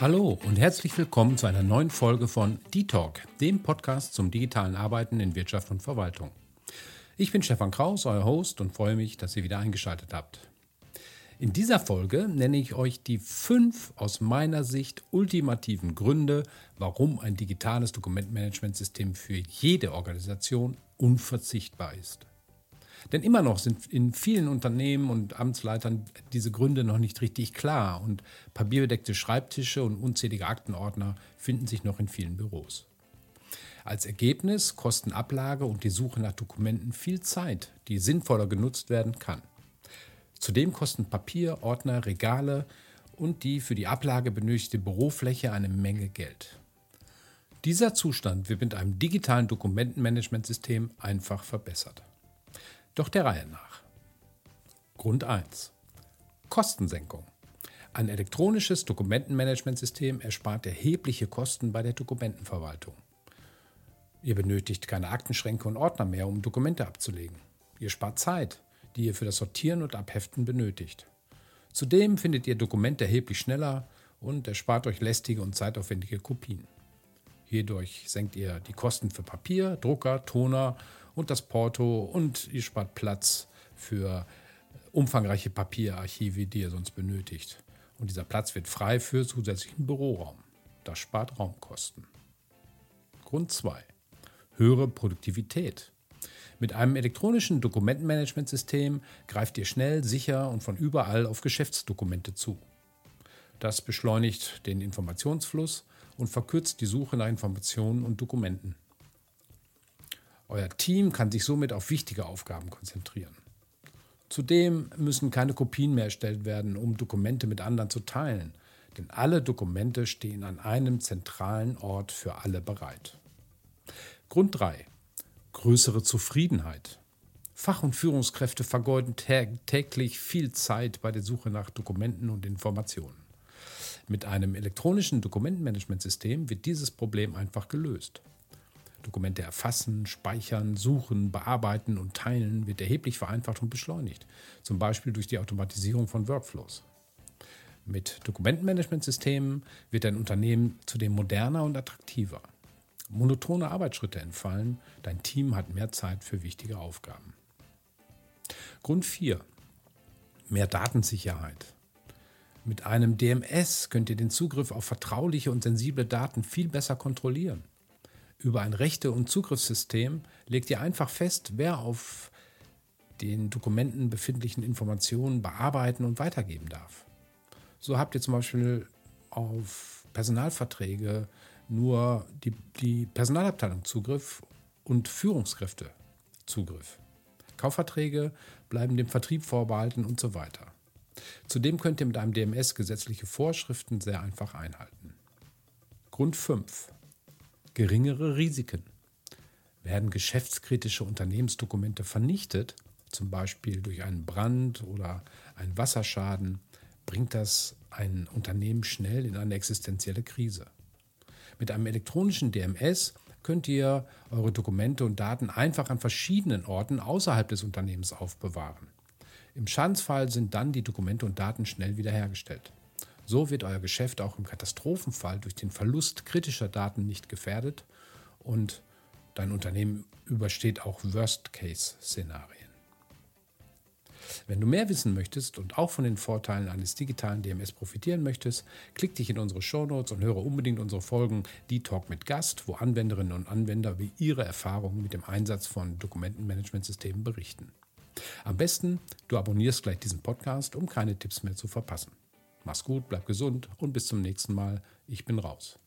Hallo und herzlich willkommen zu einer neuen Folge von D-Talk, dem Podcast zum digitalen Arbeiten in Wirtschaft und Verwaltung. Ich bin Stefan Kraus, euer Host und freue mich, dass ihr wieder eingeschaltet habt. In dieser Folge nenne ich euch die fünf aus meiner Sicht ultimativen Gründe, warum ein digitales Dokumentmanagementsystem für jede Organisation unverzichtbar ist. Denn immer noch sind in vielen Unternehmen und Amtsleitern diese Gründe noch nicht richtig klar und papierbedeckte Schreibtische und unzählige Aktenordner finden sich noch in vielen Büros. Als Ergebnis kosten Ablage und die Suche nach Dokumenten viel Zeit, die sinnvoller genutzt werden kann. Zudem kosten Papier, Ordner, Regale und die für die Ablage benötigte Bürofläche eine Menge Geld. Dieser Zustand wird mit einem digitalen Dokumentenmanagementsystem einfach verbessert. Doch der Reihe nach. Grund 1. Kostensenkung. Ein elektronisches Dokumentenmanagementsystem erspart erhebliche Kosten bei der Dokumentenverwaltung. Ihr benötigt keine Aktenschränke und Ordner mehr, um Dokumente abzulegen. Ihr spart Zeit, die ihr für das Sortieren und Abheften benötigt. Zudem findet ihr Dokumente erheblich schneller und erspart euch lästige und zeitaufwendige Kopien. Hierdurch senkt ihr die Kosten für Papier, Drucker, Toner und das Porto und ihr spart Platz für umfangreiche Papierarchive, die ihr sonst benötigt. Und dieser Platz wird frei für zusätzlichen Büroraum. Das spart Raumkosten. Grund 2. Höhere Produktivität. Mit einem elektronischen Dokumentenmanagementsystem greift ihr schnell, sicher und von überall auf Geschäftsdokumente zu. Das beschleunigt den Informationsfluss und verkürzt die Suche nach Informationen und Dokumenten. Euer Team kann sich somit auf wichtige Aufgaben konzentrieren. Zudem müssen keine Kopien mehr erstellt werden, um Dokumente mit anderen zu teilen, denn alle Dokumente stehen an einem zentralen Ort für alle bereit. Grund 3. Größere Zufriedenheit. Fach- und Führungskräfte vergeuden täglich viel Zeit bei der Suche nach Dokumenten und Informationen. Mit einem elektronischen Dokumentenmanagementsystem wird dieses Problem einfach gelöst. Dokumente erfassen, speichern, suchen, bearbeiten und teilen wird erheblich vereinfacht und beschleunigt, zum Beispiel durch die Automatisierung von Workflows. Mit Dokumentenmanagementsystemen wird ein Unternehmen zudem moderner und attraktiver. Monotone Arbeitsschritte entfallen, dein Team hat mehr Zeit für wichtige Aufgaben. Grund 4. Mehr Datensicherheit. Mit einem DMS könnt ihr den Zugriff auf vertrauliche und sensible Daten viel besser kontrollieren. Über ein Rechte- und Zugriffssystem legt ihr einfach fest, wer auf den Dokumenten befindlichen Informationen bearbeiten und weitergeben darf. So habt ihr zum Beispiel auf Personalverträge nur die, die Personalabteilung Zugriff und Führungskräfte Zugriff. Kaufverträge bleiben dem Vertrieb vorbehalten und so weiter. Zudem könnt ihr mit einem DMS gesetzliche Vorschriften sehr einfach einhalten. Grund 5 geringere Risiken. Werden geschäftskritische Unternehmensdokumente vernichtet, zum Beispiel durch einen Brand oder einen Wasserschaden, bringt das ein Unternehmen schnell in eine existenzielle Krise. Mit einem elektronischen DMS könnt ihr eure Dokumente und Daten einfach an verschiedenen Orten außerhalb des Unternehmens aufbewahren. Im Schadensfall sind dann die Dokumente und Daten schnell wiederhergestellt. So wird euer Geschäft auch im Katastrophenfall durch den Verlust kritischer Daten nicht gefährdet und dein Unternehmen übersteht auch Worst-Case-Szenarien. Wenn du mehr wissen möchtest und auch von den Vorteilen eines digitalen DMS profitieren möchtest, klick dich in unsere Shownotes und höre unbedingt unsere Folgen Die Talk mit Gast, wo Anwenderinnen und Anwender wie ihre Erfahrungen mit dem Einsatz von Dokumentenmanagementsystemen berichten. Am besten, du abonnierst gleich diesen Podcast, um keine Tipps mehr zu verpassen. Mach's gut, bleib gesund und bis zum nächsten Mal. Ich bin raus.